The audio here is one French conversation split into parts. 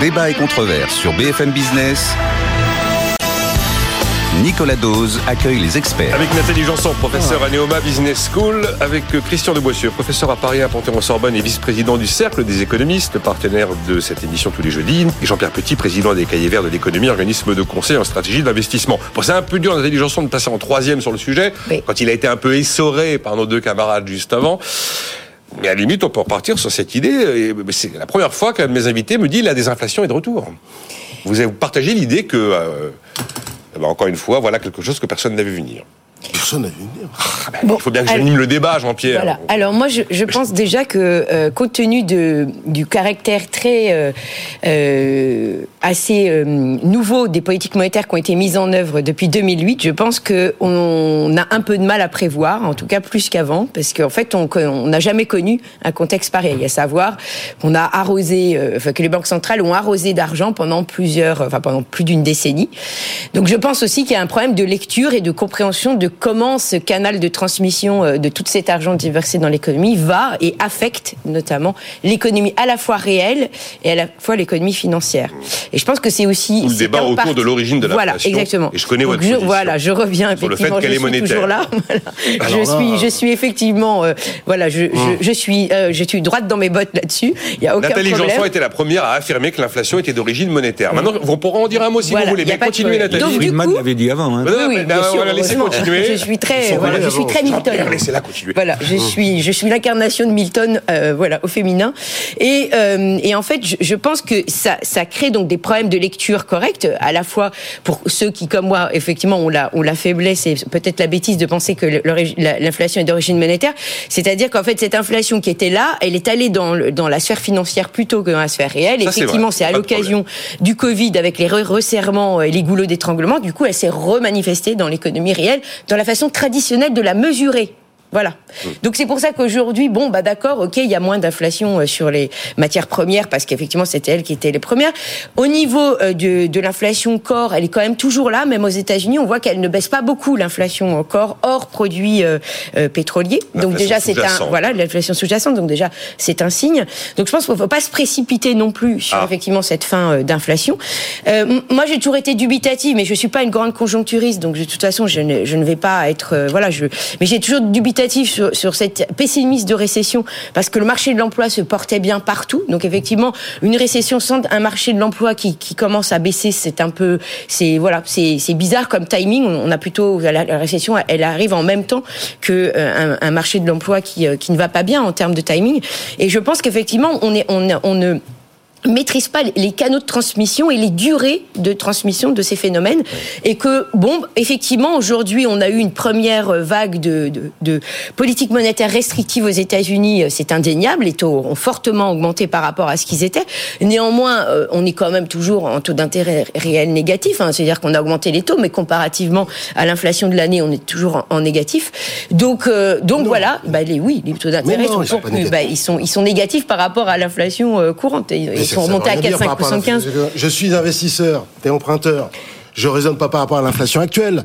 Débat et controverse sur BFM Business. Nicolas Dose accueille les experts. Avec Nathalie Janson, professeur à Neoma Business School, avec Christian de Boissieu, professeur à Paris à Panthéon-Sorbonne et vice-président du Cercle des économistes, partenaire de cette émission tous les jeudis, et Jean-Pierre Petit, président des Cahiers Verts de l'économie, organisme de conseil en stratégie d'investissement. Bon, c'est un peu dur, Nathalie Janson, de passer en troisième sur le sujet, quand il a été un peu essoré par nos deux camarades juste avant. Mais à la limite, on peut repartir sur cette idée. C'est la première fois qu'un de mes invités me dit la désinflation est de retour. Vous avez partagé l'idée que, euh, eh ben, encore une fois, voilà quelque chose que personne n'avait vu venir. Personne n'a vu venir. Ah, ben, il faut bien que j'anime le débat, Jean-Pierre. Voilà. Alors moi, je, je pense déjà que, euh, compte tenu de, du caractère très euh, euh, assez euh, nouveau des politiques monétaires qui ont été mises en œuvre depuis 2008, je pense que on a un peu de mal à prévoir, en tout cas plus qu'avant, parce qu'en fait, on n'a jamais connu un contexte pareil. À savoir qu'on a arrosé, euh, enfin que les banques centrales ont arrosé d'argent pendant plusieurs, enfin pendant plus d'une décennie. Donc je pense aussi qu'il y a un problème de lecture et de compréhension de comment ce canal de transmission euh, de tout cet argent déversé dans l'économie va et affecte notamment l'économie à la fois réelle et à la fois l'économie financière. Et je pense que c'est aussi Tout le débat autour de l'origine de Voilà, l'inflation. exactement. Et je connais votre je. Voilà, je reviens Sur le fait effectivement. qu'elle est monétaire. toujours là. Voilà. Je là, suis, euh, je suis effectivement, euh, voilà, je, je, je suis, euh, je suis droite dans mes bottes là-dessus. Il y a aucun Nathalie problème. Janson était la première à affirmer que l'inflation était d'origine monétaire. Maintenant, vous pourrez en dire un mot si Voilà, vous voulez, mais continuez. Nathalie. Donc, du Friedman coup- l'avait dit avant. Hein. Oui, voilà, heureusement. continuer. Je suis très, voilà, je suis très Milton. Voilà, je suis, je suis l'incarnation de Milton, euh, voilà, au féminin. Et, euh, et en fait, je, je pense que ça, ça crée donc des problèmes de lecture correcte, à la fois pour ceux qui, comme moi, effectivement, ont la, ont la faiblesse et peut-être la bêtise de penser que l'inflation est d'origine monétaire. C'est-à-dire qu'en fait, cette inflation qui était là, elle est allée dans, le- dans la sphère financière plutôt que dans la sphère réelle. Ça, effectivement, c'est à l'occasion du Covid avec les re- resserrements et les goulots d'étranglement. Du coup, elle s'est remanifestée dans l'économie réelle, dans la façon traditionnelle de la mesurer. Voilà. Donc c'est pour ça qu'aujourd'hui, bon, bah d'accord, ok, il y a moins d'inflation euh, sur les matières premières parce qu'effectivement c'était elles qui étaient les premières. Au niveau euh, de, de l'inflation corps, elle est quand même toujours là, même aux États-Unis, on voit qu'elle ne baisse pas beaucoup l'inflation corps hors produits euh, euh, pétroliers. Donc déjà c'est un voilà l'inflation sous-jacente. Donc déjà c'est un signe. Donc je pense qu'il ne faut pas se précipiter non plus sur Ah. effectivement cette fin euh, d'inflation. Euh, moi j'ai toujours été dubitative, mais je suis pas une grande conjoncturiste, donc de toute façon je ne, je ne vais pas être euh, voilà je mais j'ai toujours sur, sur cette pessimisme de récession parce que le marché de l'emploi se portait bien partout. Donc effectivement une récession sans un marché de l'emploi qui, qui commence à baisser, c'est un peu c'est voilà c'est bizarre comme timing. On a plutôt la, la récession elle arrive en même temps que euh, un, un marché de l'emploi qui euh, qui ne va pas bien en termes de timing. Et je pense qu'effectivement on est on, on ne maîtrise pas les canaux de transmission et les durées de transmission de ces phénomènes. Et que bon effectivement aujourd'hui on a eu une première vague de, de, de politique monétaire restrictive aux États-Unis c'est indéniable. Les taux ont fortement augmenté par rapport à ce qu'ils étaient. Néanmoins euh, on est quand même toujours en taux d'intérêt réel négatif hein, c'est-à-dire qu'on a augmenté les taux mais comparativement à l'inflation de l'année on est toujours en, en négatif. Donc euh, donc voilà. Bah les oui les taux d'intérêt sont, ils bah, ils sont ils sont négatifs par rapport à l'inflation euh, courante sont veut remontés à rien dire par rapport à 4,575 l'inflation. Je suis investisseur, t'es emprunteur. Je raisonne pas par rapport à l'inflation actuelle.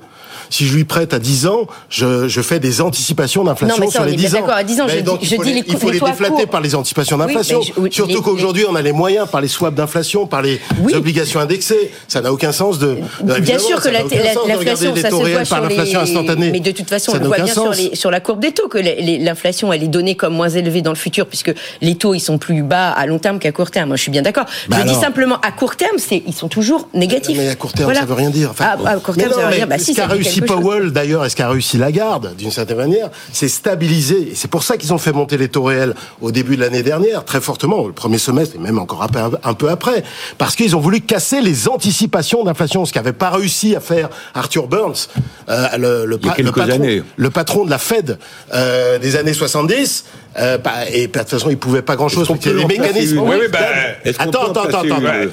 Si je lui prête à 10 ans, je, je fais des anticipations d'inflation sur on les est bien 10 ans. d'accord, à 10 ans, Mais je donc, dis- je faut dis les, les il faut les déflater court. par les anticipations d'inflation. oui, Surtout qu'aujourd'hui, on a les moyens par les swaps d'inflation, par les Oui. obligations indexées. Ça n'a aucun sens de. Bien sûr que l'inflation, ça se voit par l'inflation instantanée. Mais de toute façon, on le voit bien sur, sens. les- sur la courbe des taux que l'inflation, elle est donnée comme moins élevée dans le futur puisque les taux, ils sont plus bas à long terme qu'à court terme. Moi, je suis bien d'accord. Bah je dis alors. simplement, à court terme, c'est ils sont toujours négatifs. Mais à court terme, Voilà. ça veut rien dire. Enfin, Ah, à court mais terme, non, ça veut rien dire. Bah, si, ce qu'a réussi. Powell, d'ailleurs, et ce qu'a réussi Lagarde, d'une certaine manière, c'est stabiliser. Et c'est pour ça qu'ils ont fait monter les taux réels au début de l'année dernière, très fortement, le premier semestre, et même encore un peu, après. Parce qu'ils ont voulu casser les anticipations d'inflation, ce qu'avait pas réussi à faire Arthur Burns, euh, le, le, Il y a pa- le quelques patron, années. le patron de la Fed euh, des années 70. Euh, bah, et bah, de toute façon, ils pouvaient pas grand-chose. qu'il y a des placer mécanismes. Oui, oui, bah, Attends, attends, attends,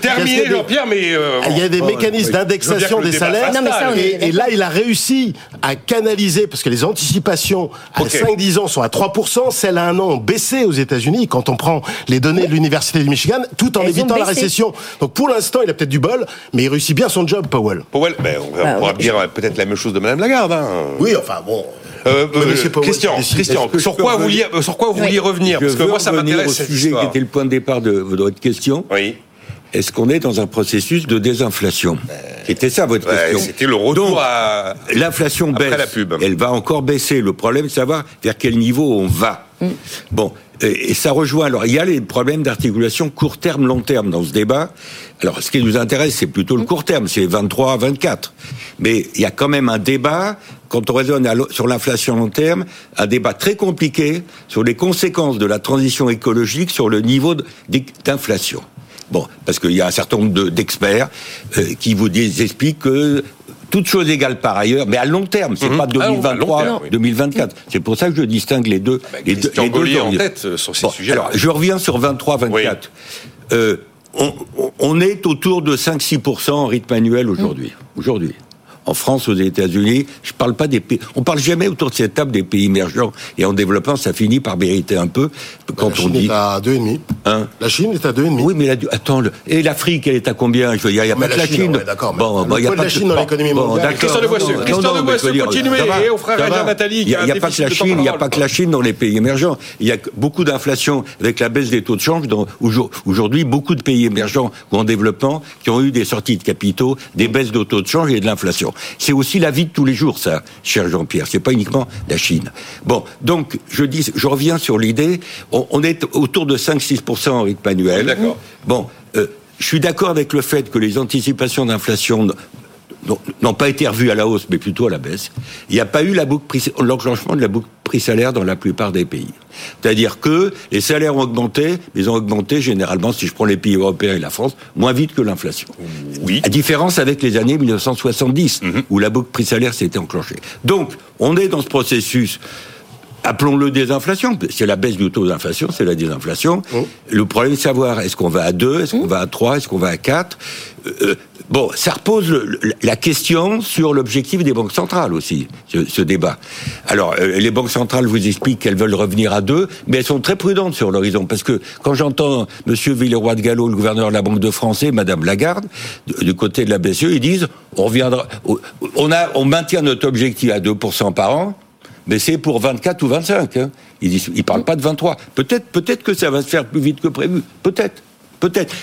Terminé, Jean-Pierre, mais... euh, Il y a des mécanismes oui. d'indexation des salaires. fasse Non, mais ça, on est et, là, il a réussi à canaliser, parce que les anticipations à Ok. 5-10 ans sont à 3%, celles à un an ont baissé aux États-Unis. Quand on prend les données de l'Université du Michigan, tout en Elles évitant la récession. Donc pour l'instant, il a peut-être du bol, mais il réussit bien son job, Powell. Powell, ben, on, Bah, pourra ouais. dire euh, peut-être la même chose de Madame Lagarde. Hein. Oui, enfin bon. Euh, euh, Christian. Christian, que sur quoi vous vouliez, sur quoi vous Oui. vouliez revenir Parce que moi, ça revenir m'intéresse au sujet histoire. qui était le point de départ de votre question. Oui. Est-ce qu'on est dans un processus de désinflation C'était ça votre Ouais, question. C'était le retour Donc, à. L'inflation Après baisse. la pub. Elle va encore baisser. Le problème, c'est de savoir vers quel niveau on va. Mm. Bon, et, ça rejoint. Alors, il y a les problèmes d'articulation court terme, long terme dans ce débat. Alors, ce qui nous intéresse, c'est plutôt le court terme, c'est 23 à 24. Mais il y a quand même un débat, quand on raisonne sur l'inflation long terme, un débat très compliqué sur les conséquences de la transition écologique sur le niveau d'inflation. Bon, parce qu'il y a un certain nombre de- d'experts euh, qui vous expliquent que toutes choses égales par ailleurs, mais à long terme, c'est Mhm. pas Ah non, à long 2023, terme, oui. 2024. C'est pour ça que je distingue les deux. les deux, Christian les deux Gaulier en tête euh, sur ces Bon, sujets-là. alors, je reviens sur 23-24. Euh, on, on- on est autour de 5-6% en rythme annuel aujourd'hui. Aujourd'hui. En France, aux États-Unis, je parle pas des pays. On parle jamais autour de cette table des pays émergents et en développement, ça finit par mériter un peu quand la on Chine dit. est à 2,5. Hein La Chine est à 2,5. oui, mais attends, le- et l'Afrique, elle est à combien? Je veux dire, il n'y a pas que la Chine, Chine. ouais, d'accord, mais Bon, il y a poids de pas la Chine dans l'économie bon, mondiale. Christian de Boissieu, Christian de continuez, et on fera. Nathalie, Il qui n'y a pas que la Chine, il n'y a pas que la Chine dans les pays émergents. Il y a beaucoup d'inflation avec la baisse des taux de change. Aujourd'hui, beaucoup de pays émergents ou en développement qui ont eu des sorties de capitaux, des baisses de taux de change et de l'inflation. C'est aussi la vie de tous les jours, ça, cher Jean-Pierre. C'est pas uniquement la Chine. Bon, donc je dis, je reviens sur l'idée. On, on est autour de 5-6% en rythme annuel. D'accord. Bon, euh, je suis d'accord avec le fait que les anticipations d'inflation n'ont- pas été revues à la hausse, mais plutôt à la baisse. Il n'y a pas eu la boucle prix- l'enclenchement de la boucle prix-salaire dans la plupart des pays. C'est-à-dire que les salaires ont augmenté, mais ils ont augmenté généralement, si je prends les pays européens et la France, moins vite que l'inflation. Oui. À différence avec les années 1970, où la boucle prix-salaire s'était enclenchée. Donc, on est dans ce processus appelons-le désinflation, c'est la baisse du taux d'inflation, c'est la désinflation. Le problème est de savoir, est-ce qu'on va à 2, est-ce qu'on va à 3, est-ce qu'on va à 4 Euh, Bon, ça repose le- la question sur l'objectif des banques centrales aussi, ce, ce débat. Alors, euh, les banques centrales vous expliquent qu'elles veulent revenir à 2, mais elles sont très prudentes sur l'horizon, parce que quand j'entends Monsieur Villeroy de Gallo, le gouverneur de la Banque de France, et Madame Lagarde, du du côté de la BCE, ils disent, on reviendra, on a, on maintient notre objectif à 2% par an, mais c'est pour 24 ou 25. Hein. Ils disent, ils parlent pas de 23. Peut-être, peut-être que ça va se faire plus vite que prévu. Peut-être, peut-être.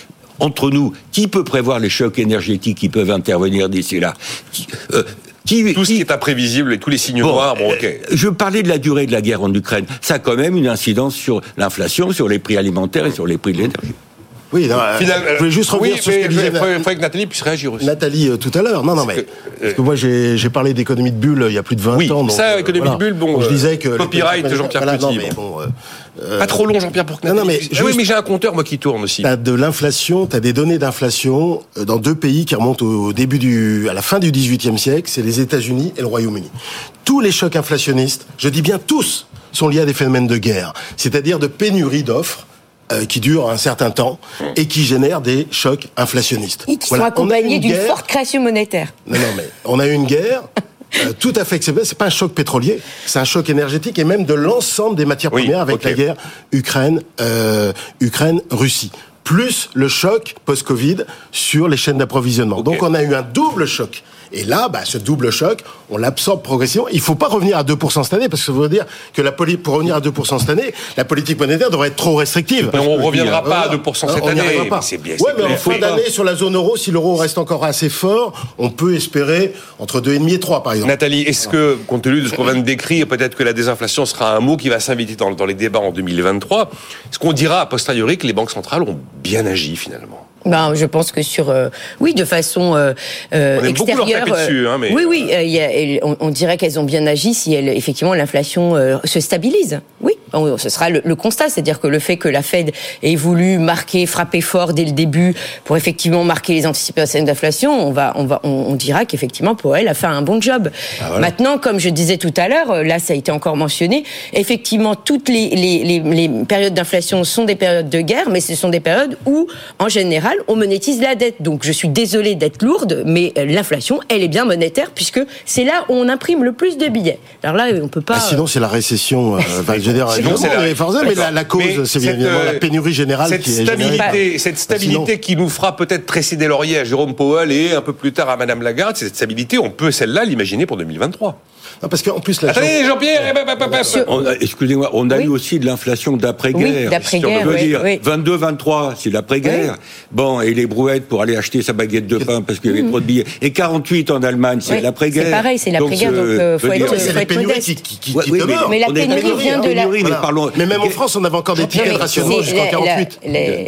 Entre nous, qui peut prévoir les chocs énergétiques qui peuvent intervenir d'ici là? Qui- euh, qui- Tout ce qui- qui est imprévisible et tous les signes Bon, noirs, bon, ok. euh, Je parlais de la durée de la guerre en Ukraine. Ça a quand même une incidence sur l'inflation, sur les prix alimentaires et sur les prix de l'énergie. Oui, non, euh, Finalement, je voulais juste revenir oui, sur ce que il disait faudrait, faudrait que Nathalie puisse réagir aussi. Nathalie euh, tout à l'heure. Non, non, mais que, parce que moi j'ai parlé d'économie de bulle euh, il y a plus de 20 Oui, ans. donc, ça, euh, économie de bulle, bon, je euh, disais que copyright, Jean-Pierre voilà, Petit, non, mais bon. euh, Pas trop long, Jean-Pierre, pour que Non, mais Ah oui, juste- mais j'ai un compteur, moi, qui tourne aussi. T'as de l'inflation, t'as des données d'inflation euh, dans deux pays qui remontent au début du, à la fin du XVIIIe siècle, c'est les États-Unis et le Royaume-Uni. Tous les chocs inflationnistes, je dis bien tous, sont liés à des phénomènes de guerre, c'est-à-dire de pénurie d'offres. Euh, qui durent un certain temps et qui génèrent des chocs inflationnistes. Et qui Voilà. sont accompagnés une d'une guerre- forte création monétaire. non, non, mais on a eu une guerre. euh, tout à fait exceptionnelle. C'est pas un choc pétrolier, c'est un choc énergétique et même de l'ensemble des matières Oui, premières avec la guerre Ukraine, euh, Ukraine, Russie. Plus le choc post-Covid sur les chaînes d'approvisionnement. Donc on a eu un double choc. Et là, bah, ce double choc, on l'absorbe progressivement. Il faut pas revenir à 2% cette année, parce que ça veut dire que la pour revenir à 2% cette année, la politique monétaire devrait être trop restrictive. Mais on reviendra pas à Voilà. 2% Hein, cette on n'y année. c'est bien, Ouais, mais en fin d'année, sur la zone euro, si l'euro reste encore assez fort, on peut espérer entre 2,5 et 3, par exemple. Nathalie, est-ce que, compte tenu de ce qu'on vient de décrire, peut-être que la désinflation sera un mot qui va s'inviter dans, dans les débats en 2023, est-ce qu'on dira a posteriori que les banques centrales ont bien agi finalement? Ben, je pense que sur, euh, oui, de façon euh, euh, On leur extérieure. taper dessus, hein, mais- oui, oui, euh, il y a- elle- on, on dirait qu'elles ont bien agi si elle, effectivement l'inflation euh, se stabilise. Oui, on- ce sera le, le constat, c'est-à-dire que le fait que la Fed ait voulu marquer, frapper fort dès le début pour effectivement marquer les anticipations d'inflation, on va, on va, on, on dira qu'effectivement pour elle a fait un bon job. Maintenant, comme je disais tout à l'heure, euh, là ça a été encore mentionné, effectivement toutes les, les, les, les périodes d'inflation sont des périodes de guerre, mais ce sont des périodes où, en général, on monétise la dette. Donc je suis désolée d'être lourde, mais euh, l'inflation, elle est bien monétaire puisque c'est là où on imprime le plus de billets. Alors là, on peut pas. Ah, sinon, c'est la récession. euh, enfin, je veux dire, Sinon, c'est la- mais forcément, mais la, la cause, c'est cette, évidemment euh, la pénurie générale cette qui est générée. stabilité, cette stabilité Sinon- qui nous fera peut-être tresser des lauriers à Jérôme Powell et un peu plus tard à Madame Lagarde, cette stabilité, on peut celle-là l'imaginer pour 2023. Non, parce qu'en plus, la Attendez, Jean-Pierre, Excusez-moi, on a Oui. eu aussi de l'inflation d'après-guerre. Oui, d'après-guerre, oui, dire, oui. 22, 23, c'est l'après-guerre. Bon, et les brouettes pour aller acheter sa baguette de pain parce qu'il y avait trop de billets. Et 48 en Allemagne, c'est. Oui, l'après-guerre. c'est pareil, c'est l'après-guerre, donc, euh, faut être- c'est faut la être pénurie modeste. qui, qui, qui, Ouais, qui oui, demeure. Mais la pénurie vient de la- mais même en France, on avait encore des tickets mais de rationnement c'est- jusqu'en la- la- 48.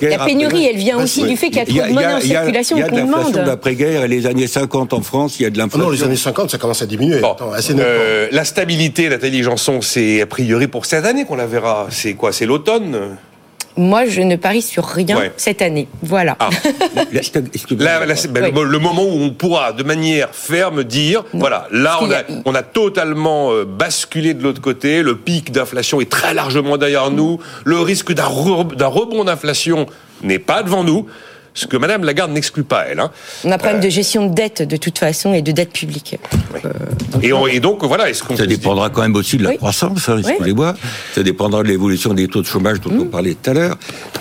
la- pénurie, elle vient aussi Oui. du fait qu'il y a trop de monnaie en il y a- circulation il y a de l'inflation d'après-guerre et les années 50 en France, il y a de Ah l'inflation. non, les années 50, ça commence à diminuer. Bon, Attends, assez nettement. Euh, la stabilité, Nathalie Janson, c'est a priori pour cette année qu'on la verra. C'est quoi C'est l'automne? Moi, je ne parie sur rien Ouais. cette année. Voilà. Ah. La- ben, Oui. le, le moment où on pourra de manière ferme dire, voilà, là on a, a- on a totalement euh, basculé de l'autre côté, le pic d'inflation est très largement derrière nous, le risque d'un re- d'un rebond d'inflation n'est pas devant nous, ce que Madame Lagarde n'exclut pas, elle. Hein. On a un problème de gestion de dette de toute façon et de dette publique. Et, on- et donc, voilà, est-ce qu'on Ça dépendra quand même aussi de la Oui. croissance, hein, Oui. excusez-moi. Ça dépendra de l'évolution des taux de chômage dont on parlait tout à l'heure.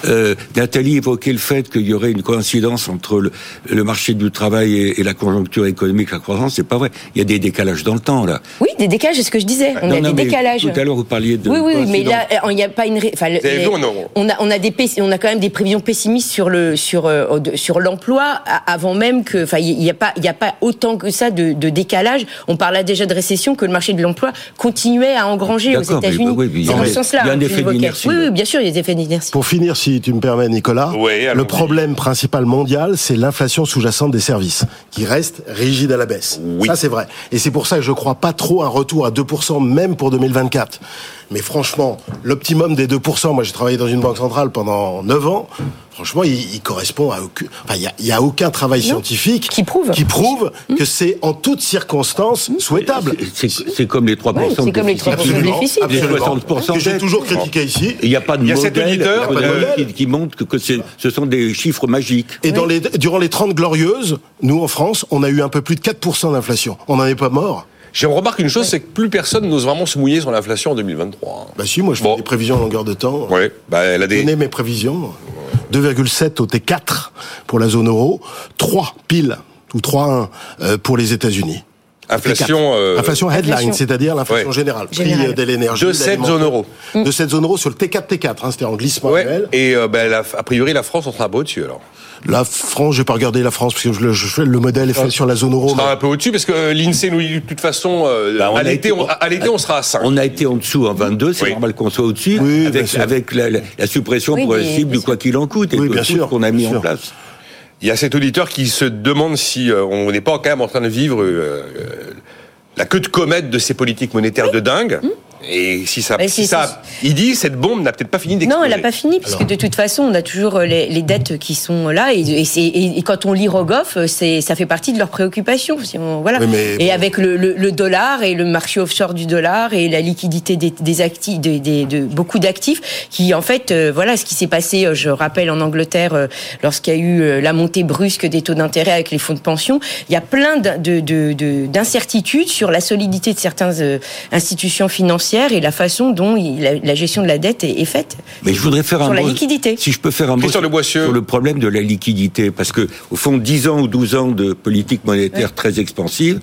Euh, Nathalie évoquait le fait qu'il y aurait une coïncidence entre le, le marché du travail et, et la conjoncture économique, la croissance. C'est pas vrai. Il y a des décalages dans le temps, là. Oui, des décalages, c'est ce que je disais. On Non, a non, des décalages. Tout à l'heure, vous parliez de. Oui, oui, oui, mais là, euh, il n'y a pas une. Enfin, les- vu, on a- on a, on a des, pessi- on a quand même des prévisions pessimistes sur le, sur, euh, de- sur l'emploi avant même que, enfin, il n'y a pas, il y a pas autant que ça de, de décalage. On parlait déjà de récession que le marché de l'emploi continuait à engranger aux États-Unis. oui, mais il y C'est a dans un- ce sens-là. il y a un que effet d'inertie, Oui, oui, bien sûr, il y a des effets d'inertie. Pour finir, si tu me permets, Nicolas, Oui, le problème principal mondial, c'est l'inflation sous-jacente des services, qui reste rigide à la baisse. Oui. Ça, c'est vrai. Et c'est pour ça que je crois pas trop à un retour à 2%, même pour 2024. Mais franchement, l'optimum des 2%, moi j'ai travaillé dans une banque centrale pendant 9 ans, franchement, il, il correspond à aucun... Enfin, il y a, il y a aucun travail scientifique Qui prouve. qui prouve que c'est en toutes circonstances souhaitable. C'est- comme les 3% Ouais, c'est comme les déficit. 3% de Absolument, déficit. Les absolument. 60% que j'ai toujours critiqué ici. Il n'y a pas de Il y a cet modèle, modèle qui, qui montre que, que c'est- ce sont des chiffres magiques. Et dans les, durant les 30 glorieuses, nous en France, on a eu un peu plus de 4% d'inflation. On n'en est pas mort. Je remarque une chose, c'est que plus personne n'ose vraiment se mouiller sur l'inflation en 2023. Bah si, moi je Bon. fais des prévisions en longueur de temps. Ouais, bah, elle a Je des. donnais mes prévisions. 2,7 au T4 pour la zone euro, 3 pile ou 3,1 euh, pour les États-Unis. Inflation, euh, inflation headline, c'est-à-dire l'inflation Ouais. générale, prix Générale. euh, de l'énergie. De cette zone euro. De cette zone euro sur le T4 T4, hein, c'était en glissement Ouais, annuel. et euh, ben, la- a priori, la France, on sera un peu au-dessus alors. La France, j'ai pas regardé la France parce que je, le- je fais le modèle est fait sur la zone euro. On sera mais- un peu au-dessus parce que euh, l'INSEE nous dit de toute façon, euh, Bah, on à a l'été, été- on, à l'été, on sera à 5. On a été en dessous en 22, c'est Oui. normal qu'on soit au-dessus, Oui, avec, avec la, la- la suppression Oui, progressive du quoi qu'il en coûte et bien tout sûr, ce qu'on a mis en place. Il y a cet auditeur qui se demande si euh, on n'est pas quand même en train de vivre euh, euh, la queue de comète de ces politiques monétaires de dingue. Et si ça, si il dit cette bombe n'a peut-être pas fini d'exploser. Non, elle n'a pas fini, puisque de toute façon, on a toujours euh, les, les dettes qui sont là, et, quand on lit Rogoff, euh, c'est, ça fait partie de leurs préoccupations. Si on- voilà. Oui, et bon. avec le, le- le dollar et le marché offshore du dollar et la liquidité des, des actifs, des- des- de beaucoup d'actifs, qui en fait, euh, voilà, ce qui s'est passé, je rappelle en Angleterre, euh, lorsqu'il y a eu euh, la montée brusque des taux d'intérêt avec les fonds de pension, il y a plein de- de- de- de- d'incertitudes sur la solidité de certaines institutions financières et la façon dont il- la, la gestion de la dette est, est faite. Mais je voudrais faire un Sur la mot- liquidité. Si je peux faire un mot sur, Le Boissieu. sur le problème de la liquidité, parce que au fond, 10 ans ou 12 ans de politique monétaire très expansive,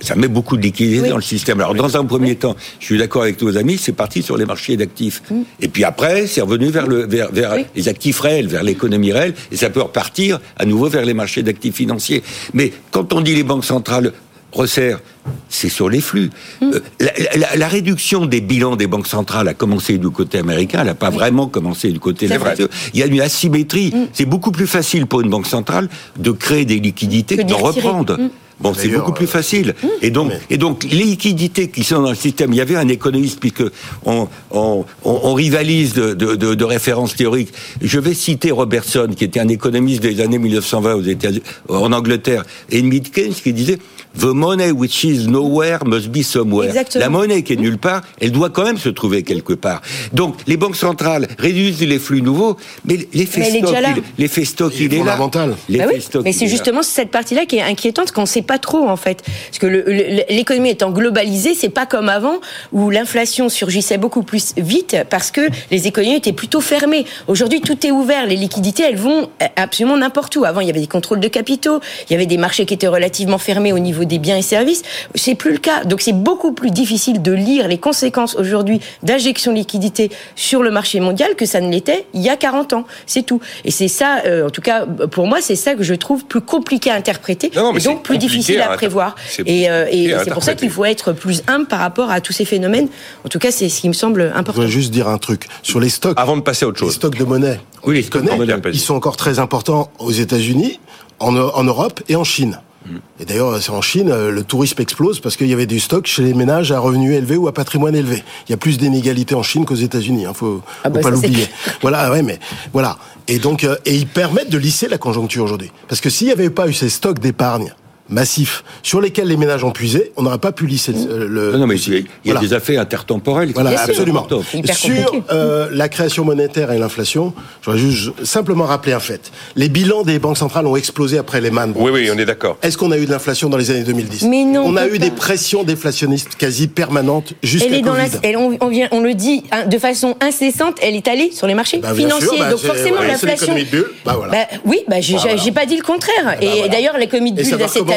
ça met beaucoup de liquidité Oui. dans le système. Alors, dans un premier temps, je suis d'accord avec nos amis, c'est parti sur les marchés d'actifs. Et puis après, c'est revenu vers, le, vers, vers Mm. Oui. les actifs réels, vers l'économie réelle, et ça peut repartir à nouveau vers les marchés d'actifs financiers. Mais quand on dit les banques centrales resserre, c'est sur les flux. Mm. Euh, la, la- la réduction des bilans des banques centrales a commencé du côté américain, elle n'a pas vraiment commencé du côté C'est vrai. Il y a une asymétrie. C'est beaucoup plus facile pour une banque centrale de créer des liquidités Que que retirer. reprendre. Mm. Bon, c'est beaucoup plus euh, facile. Et donc, mais- et donc, les liquidités qui sont dans le système, il y avait un économiste, puisque on, on, on, on rivalise de, de, de, de références théoriques. Je vais citer Robertson, qui était un économiste des années 1920 aux États en Angleterre, et Edmund Keynes, qui disait The money which is nowhere must be somewhere. Exactement. La monnaie qui est nulle part, elle doit quand même se trouver quelque part. Donc, les banques centrales réduisent les flux nouveaux, mais l'effet Mais elle est stock, déjà là. il, l'effet stock, Il est là. fondamental. Bah L'effet oui, stock, mais c'est justement cette partie-là qui est inquiétante, qu'on ne sait pas trop en fait. Parce que le- le- l'économie étant globalisée, c'est pas comme avant où l'inflation surgissait beaucoup plus vite parce que les économies étaient plutôt fermées. Aujourd'hui, tout est ouvert, les liquidités, elles vont absolument n'importe où. Avant, il y avait des contrôles de capitaux, il y avait des marchés qui étaient relativement fermés au niveau des biens et services. C'est plus le cas. Donc c'est beaucoup plus difficile de lire les conséquences aujourd'hui d'injection de liquidités sur le marché mondial que ça ne l'était il y a 40 ans. C'est tout. Et c'est ça, euh, en tout cas, pour moi, c'est ça que je trouve plus compliqué à interpréter Non, non, mais et donc plus difficile à prévoir. Et, euh, et c'est pour ça qu'il faut être plus humble par rapport à tous ces phénomènes. En tout cas, c'est ce qui me semble Je important. voudrais juste dire un truc. Sur les stocks, Avant de passer à autre les chose. stocks de monnaie, Oui, les je stocks de monnaie. ils sont encore très importants aux États-Unis, en, en Europe et en Chine. Et d'ailleurs, c'est en Chine, euh, le tourisme explose parce qu'il y avait du stock chez les ménages à revenus élevés ou à patrimoine élevé. Il y a plus d'inégalités en Chine qu'aux États-Unis. Hein, faut, Ah faut bah, pas l'oublier. Voilà, ouais, mais voilà. Et donc, euh, et ils permettent de lisser la conjoncture aujourd'hui. Parce que s'il n'y avait pas eu ces stocks d'épargne massifs sur lesquels les ménages ont puisé, on n'aurait pas pu lisser le. le- Non, non, mais il y a, il y a Voilà. des affaires intertemporelles. qui Voilà, Bien absolument. Sur euh, la création monétaire et l'inflation, je voudrais juste simplement rappeler un fait. Les bilans des banques centrales ont explosé après les Man. Oui, oui, on est d'accord. Est-ce qu'on a eu de l'inflation dans les années 2010 Mais non, On a eu des pressions déflationnistes quasi permanentes jusqu'à Elle est dans la, elle- on, on vient, on le dit hein, de façon incessante, elle est allée sur les marchés Bah, financiers. sûr, bah, Donc forcément, ouais, l'inflation. Bah, voilà. Bah, oui, bah, j'ai pas dit le contraire. et voilà. d'ailleurs, l'économie de bulle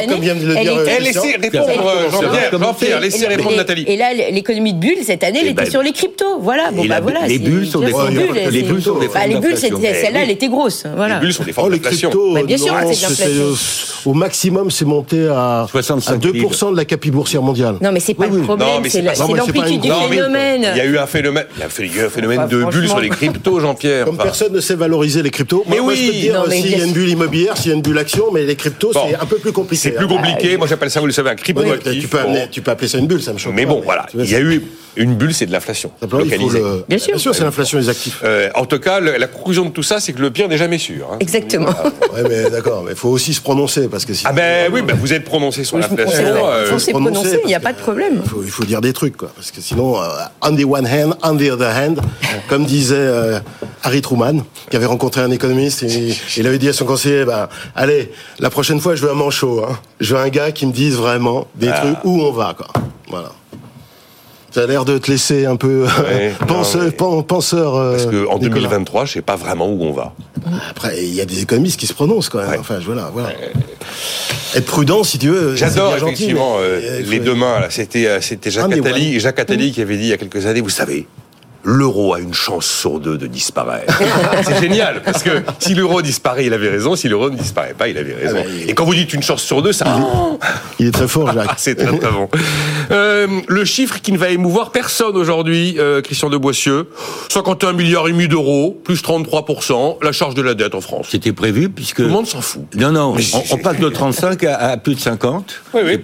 de cette comment- année, comme vient de le elle dire, était- euh, Eh, laissez répondre euh, Jean-Pierre. laissez Et- répondre Nathalie. Et là, l'économie de bulle cette année, elle Et était ben, sur les cryptos. Voilà. Bon, bah voilà. les bulles sont des bulle, les bulles sont des Bah, formes les bulles, celle-là, Eh elle était grosse. Voilà. Les bulles sont des Oh, formes les d'inflation. cryptos, Bah, bien sûr, c'est au maximum, c'est monté à, 65 à 2% de la capi boursière mondiale. Non, mais c'est pas Oui, le problème, Non, mais c'est l'amplitude du phénomène. Il y a eu un phénomène, il y a eu un phénomène de bulles franchement. sur les cryptos, Jean-Pierre. Comme Enfin, personne ne sait valoriser les cryptos. Mais moi, moi, oui. je peux te dire Non, mais s'il y a une bulle immobilière, s'il y a une bulle action, mais les cryptos, Bon. c'est un peu plus compliqué. C'est plus hein. compliqué. Moi, j'appelle ça, vous le savez, un Oui, crypto-actif. tu, peux amener- tu peux appeler ça une bulle, ça me choque Mais pas, bon, voilà. Il y a eu une bulle, c'est de l'inflation il faut localisée. le- Bien sûr. c'est l'inflation des actifs. Euh, en tout cas, le- la conclusion de tout ça, c'est que le pire n'est jamais sûr. hein. Exactement. Ouais, mais d'accord, mais il faut aussi se prononcer parce que si Ah ben oui, ben vous êtes prononcé sur Il faut l'inflation. euh, s'est se prononcer, prononcé, il n'y a pas de problème. Il faut, il faut dire des trucs, quoi. Parce que sinon, euh, on the one hand, on the other hand, comme disait euh, Harry Truman, qui avait rencontré un économiste, et il avait dit à son conseiller, bah, allez, la prochaine fois, je veux un manchot. Hein. Je veux un gars qui me dise vraiment des Ah. trucs où on va, quoi. Voilà. Ça a l'air de te laisser un peu Ouais, penseur. non, mais- pen- penseur euh, Parce qu'en Nicolas. 2023, je sais pas vraiment où on va. Après, il y a des économistes qui se prononcent quand même. Ouais. Enfin, voilà, voilà. Être prudent, si tu veux. J'adore gentil, effectivement mais, euh, euh, les deux mains. C'était euh, c'était Jacques Attali, one. Jacques Attali qui avait dit il y a quelques années, vous savez. L'euro a une chance sur deux de disparaître. c'est génial, parce que si l'euro disparaît, il avait raison. Si l'euro ne disparaît pas, il avait raison. Ah bah, il- Et quand vous dites une chance sur deux, ça. Il est très fort, Jacques. Ah, c'est très très bon. Euh, le chiffre qui ne va émouvoir personne aujourd'hui, euh, Christian de Boissieu, 51 milliards et demi d'euros, plus 33%, la charge de la dette en France. C'était prévu puisque... Tout le monde s'en fout. Non, non, on passe de 35 à, à plus de 50. Oui, oui.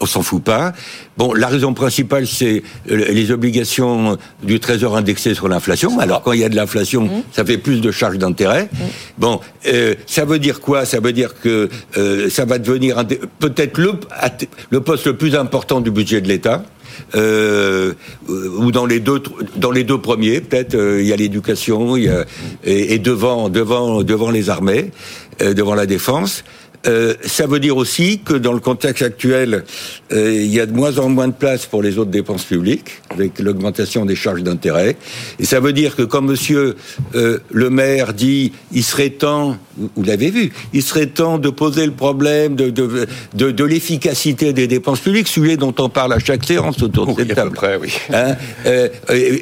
On s'en fout pas. Bon, la raison principale, c'est euh, les obligations du Trésor indexées sur l'inflation. Alors, quand il y a de l'inflation, Mmh. ça fait plus de charges d'intérêt. Bon, euh, ça veut dire quoi? Ça veut dire que euh, ça va devenir peut-être le, le poste le plus important du budget de l'État. Euh, ou dans les deux dans les deux premiers peut-être euh, il y a l'éducation il y a, et, et devant devant devant les armées euh, devant la défense euh, ça veut dire aussi que dans le contexte actuel, euh, il y a de moins en moins de place pour les autres dépenses publiques, avec l'augmentation des charges d'intérêt. Et ça veut dire que quand Monsieur euh, le maire dit, il serait temps, vous, l'avez vu, il serait temps de poser le problème de de, de, de l'efficacité des dépenses publiques, sujet dont on parle à chaque séance autour de Oui, cette table. près, oui. Hein,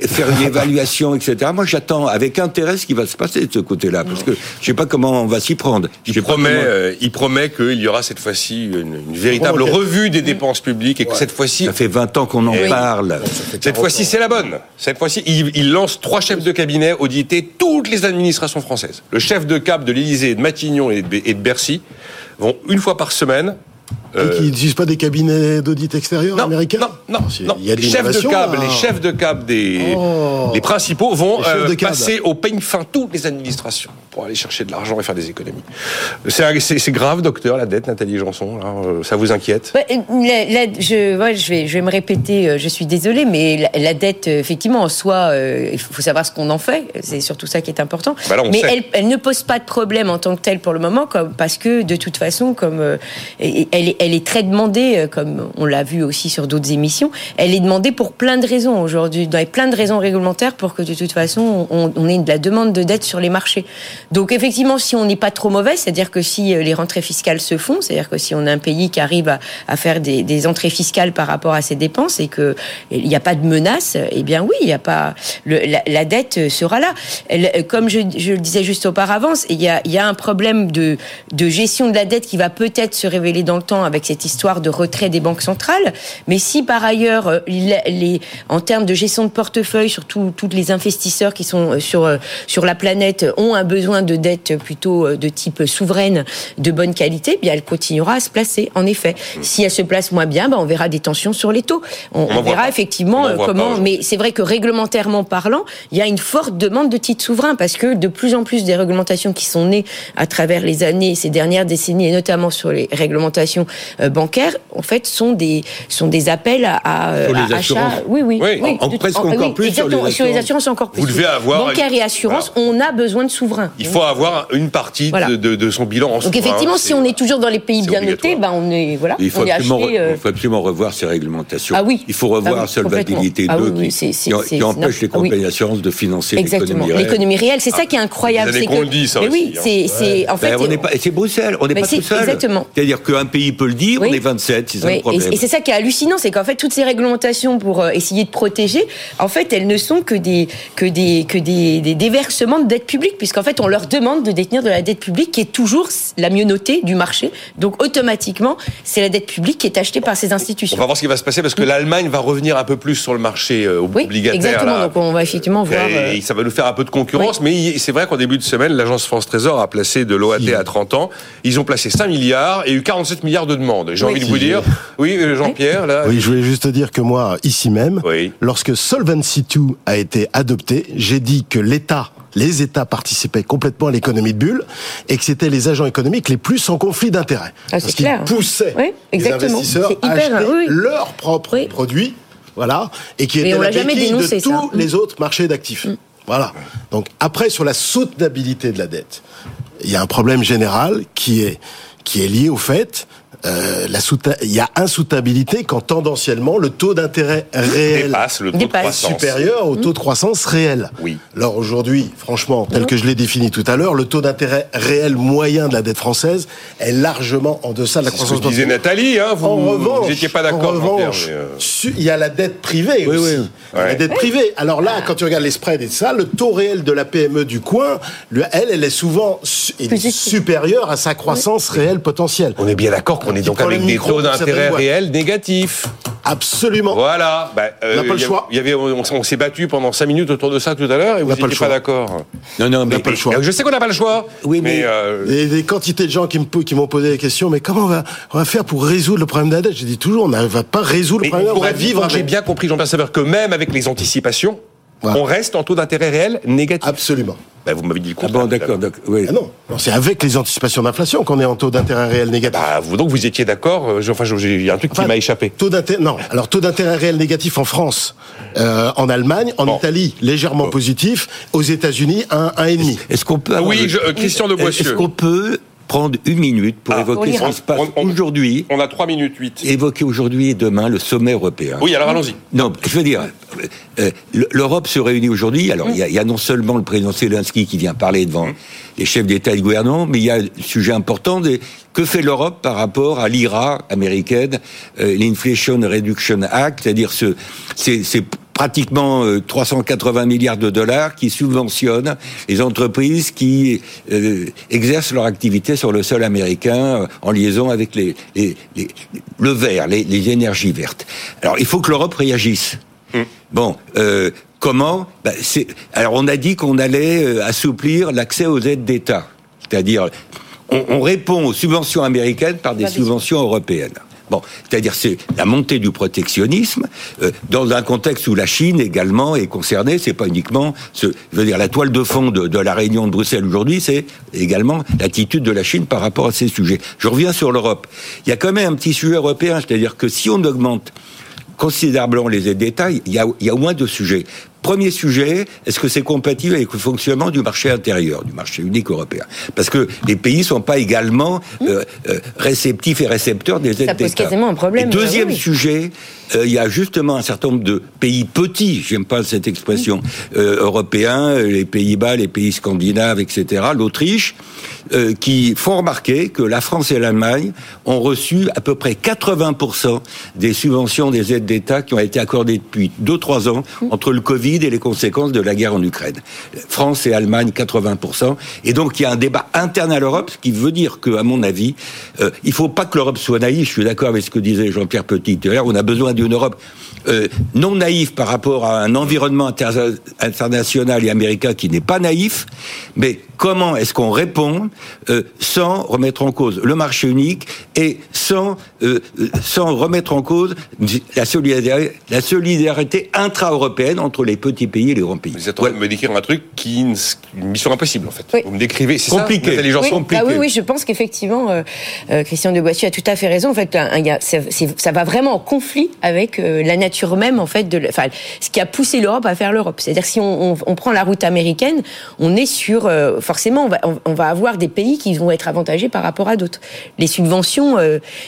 faire une évaluation, etc. Moi, j'attends avec intérêt ce qui va se passer de ce côté-là, parce que je sais pas comment on va s'y prendre. Promet, comment- il promet promet qu'il y aura cette fois-ci une, une véritable revue des dépenses publiques et que cette fois-ci, Ça fait 20 ans qu'on en Eh oui. parle. cette fois-ci, c'est la bonne. Cette fois-ci, il, il lance trois chefs de cabinet auditer toutes les administrations françaises. Le chef de cap de l'Élysée, de Matignon et de, et de Bercy vont une fois par semaine. euh, Et qui n'utilisent pas des cabinets d'audit extérieurs non, américains non, non, non. Il y a de les chefs de cab, là. les chefs de cab des Oh. les principaux vont Les euh, passer au peigne fin toutes les administrations pour aller chercher de l'argent et faire des économies. C'est grave, docteur, la dette, Nathalie Janson. là, euh, ça vous inquiète? Ouais, la- la- je, ouais, je, vais, je vais me répéter, euh, je suis désolée, mais la, la dette, euh, effectivement, en soi, euh, il faut savoir ce qu'on en fait. C'est surtout ça qui est important. Bah là, mais elle, elle ne pose pas de problème en tant que telle pour le moment, comme, parce que de toute façon, comme euh, elle, est, elle est très demandée, comme on l'a vu aussi sur d'autres émissions, elle est demandée pour plein de raisons aujourd'hui, dans plein de raisons réglementaires pour que de toute façon, on, on ait de la demande de dette sur les marchés. Donc effectivement, si on n'est pas trop mauvais, c'est-à-dire que si euh, les rentrées fiscales se font, c'est-à-dire que si on a un pays qui arrive à, faire des, des entrées fiscales par rapport à ses dépenses et que il n'y a pas de menace, eh bien oui, il n'y a pas la, dette sera là. Elle- comme je, le disais juste auparavant, il y a, un problème de, gestion de la dette qui va peut-être se révéler dans le temps avec cette histoire de retrait des banques centrales. Mais si par ailleurs, euh, en termes de gestion de portefeuille, surtout tous les investisseurs qui sont euh, sur euh, sur la planète ont un besoin de dette plutôt euh, de type souveraine de bonne qualité, eh bien elle continuera à se placer. En effet, si elle se place moins bien, ben on verra des tensions sur les taux. On, verra effectivement On euh, comment. Mais c'est vrai que réglementairement parlant, il y a une forte demande de titres souverains parce que de plus en plus des réglementations qui sont nées à travers les années, ces dernières décennies, et notamment sur les réglementations euh, bancaires, en fait, sont des sont des appels à, à, à assurances. achat. Oui, oui, Oui, oui. en- presque en- encore oui, plus sur les exactement. Sur les assurances. assurances encore plus. Vous devez avoir bancaire et assurance, on a besoin de souverains. Il faut avoir une partie Voilà. de, son bilan en Donc effectivement, si on est toujours dans les pays bien notés, ben on est voilà, Il faut, on est absolument, acheté. euh, il faut absolument revoir ces réglementations. Ah oui. Il faut revoir Ah oui, Solvabilité complètement. 2 Ah oui, qui, qui- empêche les ah compagnies d'assurance de financer l'économie réelle. L'économie réelle, c'est ça qui est incroyable. des années c'est qu'on le dit, ça oui, hein. c'est en fait. Ben, c'est Bruxelles, on n'est pas tout seul. exactement. C'est-à-dire qu'un pays peut le dire, on est 27, c'est et- problème. Et, c'est ça qui est hallucinant, c'est qu'en fait toutes ces réglementations pour euh, essayer de protéger, en fait elles ne sont que des que des que des déversements de dette publique, puisqu'en fait on leur demande de détenir de la dette publique qui est toujours la mieux notée du marché. Donc automatiquement c'est la dette publique qui est achetée par ces On institutions. va voir ce qui va se passer parce que l'Allemagne va revenir un peu plus sur le marché euh, Oui, obligataire. exactement. là. Donc on va effectivement voir. euh, Et ça va nous faire un peu de concurrence, mais c'est vrai qu'en début de semaine, l'agence France Trésor a placé de l'OAT à 30 ans. Ils ont placé 5 milliards et eu 47 milliards de demandes. J'ai Oui. envie de vous dire, oui, euh, Jean-Pierre, là. Oui, je voulais juste te dire que moi, ici même, Oui. lorsque Solvency II a été adopté, j'ai dit que l'État, les États participaient complètement à l'économie de bulle et que c'était les agents économiques les plus en conflit d'intérêts. Ah, parce qu'ils clair. poussaient Oui, les investisseurs à acheter oui, leurs propres Oui. produits, voilà, et qui étaient la jamais dénoncé, de tous Mm. les autres marchés d'actifs. Voilà. Donc après, sur la soutenabilité de la dette, il y a un problème général qui est qui est lié au fait euh, la il y a insoutenabilité quand tendanciellement le taux d'intérêt réel dépasse le taux Dépasse. de croissance. supérieur au taux de croissance réel. Oui. Alors aujourd'hui, franchement, tel que je l'ai défini tout à l'heure, le taux d'intérêt réel moyen de la dette française est largement en deçà de la C'est ce croissance que disait. Nathalie, hein, vous En revanche, n'étiez pas en d'accord, Jean-Pierre. revanche, mais, euh, il y a la dette privée Oui, aussi. oui. A La Ouais. dette privée. Alors là, quand tu regardes les spreads et ça, le taux réel de la PME du coin, elle, elle est souvent supérieure à sa croissance réelle potentielle. On est bien d'accord qu'on est donc avec le des taux d'intérêt réels négatifs. Absolument. Voilà. Bah, euh, On n'a pas le choix. Y avait, on, on s'est battu pendant 5 minutes autour de ça tout à l'heure et vous n'a pas le n'étiez pas choix. d'accord. Non, non, On n'a mais pas le choix. Je sais qu'on n'a pas le choix. Oui, mais- euh, Et des quantités de gens qui po- qui m'ont posé des questions, mais comment on va, on va faire pour résoudre le problème de la dette J'ai dit toujours, on ne va pas résoudre le Mais problème, on pour va être vivre j'ai bien compris, Jean-Pierre Saveur, que même avec les anticipations, Voilà. on reste en taux d'intérêt réel négatif. Absolument. Bah, vous m'avez dit le Ah contraire. bon, d'accord, d'accord. Oui. Ah non, Non, c'est avec les anticipations d'inflation qu'on est en taux d'intérêt réel négatif. Bah, vous, donc vous étiez d'accord. euh, Enfin, il y a un truc qui m'a échappé. Taux d'intérêt, non. Alors taux d'intérêt réel négatif en France, euh, en Allemagne, en Bon. Italie légèrement positif, aux États-Unis un un et demi. Est-ce qu'on peut avoir Oui, je- euh, Christian de Est-ce Boissieu. qu'on peut prendre une minute pour Ah, évoquer ce qui se passe aujourd'hui, On a 3 minutes 8. évoquer aujourd'hui et demain le sommet européen Oui, alors allons-y. Non, je veux dire, euh, l'Europe se réunit aujourd'hui. Alors, il y, a- il y a non seulement le président Zelensky qui vient parler devant les chefs d'État et de gouvernement, mais il y a le sujet important de que fait l'Europe par rapport à l'IRA américaine, euh, l'Inflation Reduction Act, c'est-à-dire ce, ces, ces pratiquement 380 milliards de dollars qui subventionnent les entreprises qui exercent leur activité sur le sol américain en liaison avec les, le vert, les, énergies vertes. Alors il faut que l'Europe réagisse. Hum. Bon, comment? Ben, Alors on a dit qu'on allait assouplir l'accès aux aides d'État, c'est-à-dire on, répond aux subventions américaines par des subventions européennes. C'est-à-dire c'est la montée du protectionnisme euh, dans un contexte où la Chine également est concernée. C'est pas uniquement, dire, la toile de fond de, la réunion de Bruxelles aujourd'hui, c'est également l'attitude de la Chine par rapport à ces sujets. Je reviens sur l'Europe. Il y a quand même un petit sujet européen, c'est-à-dire que si on augmente considérablement les d'État, il y a, il y a au moins deux sujets. Premier sujet, est-ce que c'est compatible avec le fonctionnement du marché intérieur, du marché unique européen? Parce que les pays ne sont pas également euh, euh, réceptifs et récepteurs des aides d'État. Ça pose quasiment un problème. deuxième sujet, euh, il y a justement un certain nombre de pays petits, j'aime pas cette expression, européens, les Pays-Bas, les pays scandinaves, etc., l'Autriche, qui font remarquer que la France et l'Allemagne ont reçu à peu près 80% des subventions des aides d'État qui ont été accordées depuis 2-3 ans entre le Covid et les conséquences de la guerre en Ukraine. France et Allemagne, 80%. Et donc, il y a un débat interne à l'Europe, ce qui veut dire que, à mon avis, euh, il ne faut pas que l'Europe soit naïve. Je suis d'accord avec ce que disait Jean-Pierre Petit tout. On a besoin d'une Europe euh, non naïve par rapport à un environnement international et américain qui n'est pas naïf, mais comment est-ce qu'on répond euh, sans remettre en cause le marché unique et sans sans remettre en cause la solidarité, la solidarité intra-européenne entre les petits pays et les grands pays. Vous êtes en train de me décrire un truc qui une mission impossible en fait. Vous me décrivez, c'est compliqué. Ça, oui. compliquée. Ah oui, oui, je pense qu'effectivement, euh, euh, Christian de Boissieu a tout à fait raison. En fait, un, y a, ça va vraiment en conflit avec euh, la nature même en fait de, enfin, ce qui a poussé l'Europe à faire l'Europe. C'est-à-dire si on, on, on, prend la route américaine, on est sur euh, forcément, on va, on, va, avoir des pays qui vont être avantagés par rapport à d'autres. Les subventions,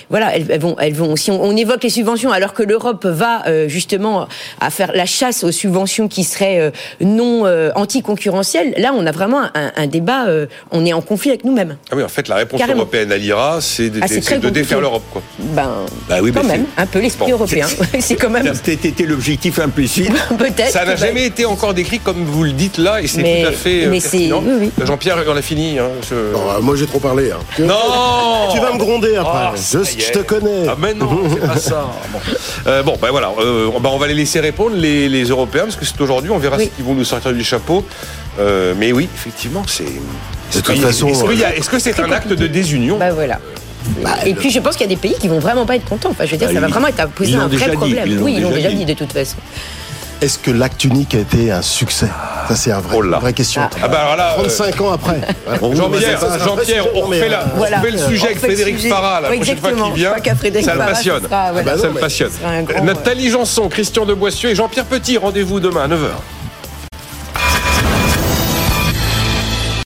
voilà, elles, elles, vont, elles vont. Si on, évoque les subventions alors que l'Europe va justement à faire la chasse aux subventions qui seraient non anticoncurrentielles, là, on a vraiment un, un débat. on est en conflit avec nous-mêmes. Ah oui, en fait, la réponse européenne à l'IRA, c'est de, ah, de défaire l'Europe, quoi. Ben, bah oui, quand même, un peu l'esprit européen. C'est quand même. Été l'objectif implicite. Peut-être. Ça n'a jamais été encore décrit comme vous le dites là, et c'est tout à fait. Euh, mais c'est. Oui, Jean-Pierre, on a fini. Hein, euh, moi, j'ai trop parlé. Hein. Non Tu vas me gronder après. Oh, je, te connais. Ah, mais non, c'est pas ça. Bon, euh, bon ben voilà. on va les laisser répondre, les, les Européens, parce que c'est aujourd'hui. On verra ce qu'ils vont nous sortir du chapeau. mais oui, effectivement, c'est. De toute façon. Est-ce que c'est un acte de désunion Bah voilà. Bah, et puis je pense qu'il y a des pays qui vont vraiment pas être contents. Enfin, je veux dire, bah, ça va vraiment être à poser un vrai problème. oui, ils l'ont déjà, dit de toute façon. Est-ce que l'acte unique a été un succès? Ça, c'est un vrai, oh une vraie question. Ah, bah alors là, 35 euh, ans après. Jean-Pierre, Jean on, refait la, voilà. on fait le sujet avec Frédéric Farah la prochaine fois qu'il vient. Ça le passionne. Ça le passionne. Nathalie Janson, Christian de Boissieu et Jean-Pierre Petit, rendez-vous demain à 9h.